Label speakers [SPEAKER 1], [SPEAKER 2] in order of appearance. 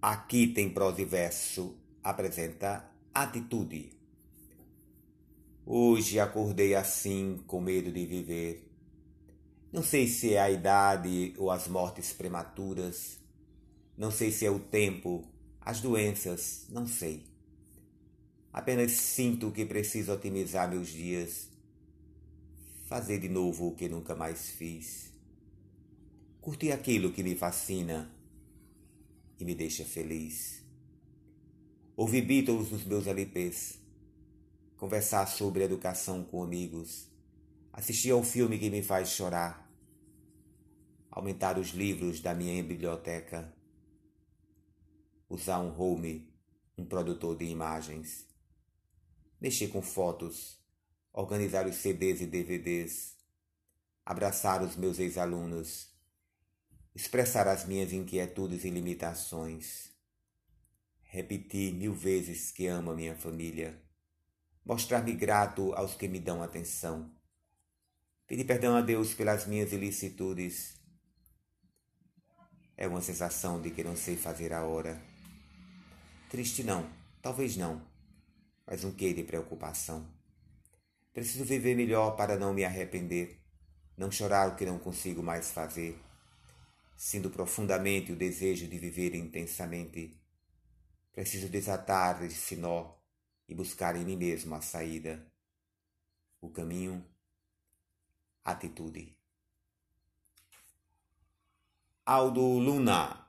[SPEAKER 1] Aqui tem prosa e verso, apresenta atitude. Hoje acordei assim, com medo de viver. Não sei se é a idade ou as mortes prematuras. Não sei se é o tempo, as doenças, não sei. Apenas sinto que preciso otimizar meus dias, fazer de novo o que nunca mais fiz, curtir aquilo que me fascina e me deixa feliz. Ouvir Beatles nos meus LPs, conversar sobre educação com amigos, assistir ao filme que me faz chorar, aumentar os livros da minha biblioteca, usar um home, um produtor de imagens, mexer com fotos, organizar os CDs e DVDs, abraçar os meus ex-alunos, expressar as minhas inquietudes e limitações, repetir mil vezes que amo a minha família, mostrar-me grato aos que me dão atenção, pedir perdão a Deus pelas minhas ilicitudes. É uma sensação de que não sei fazer a hora. Triste não, talvez não, mas um quê de preocupação. Preciso viver melhor para não me arrepender, não chorar o que não consigo mais fazer Sinto profundamente o desejo de viver intensamente. Preciso desatar esse nó e buscar em mim mesmo a saída, o caminho, a atitude. Aldo Luna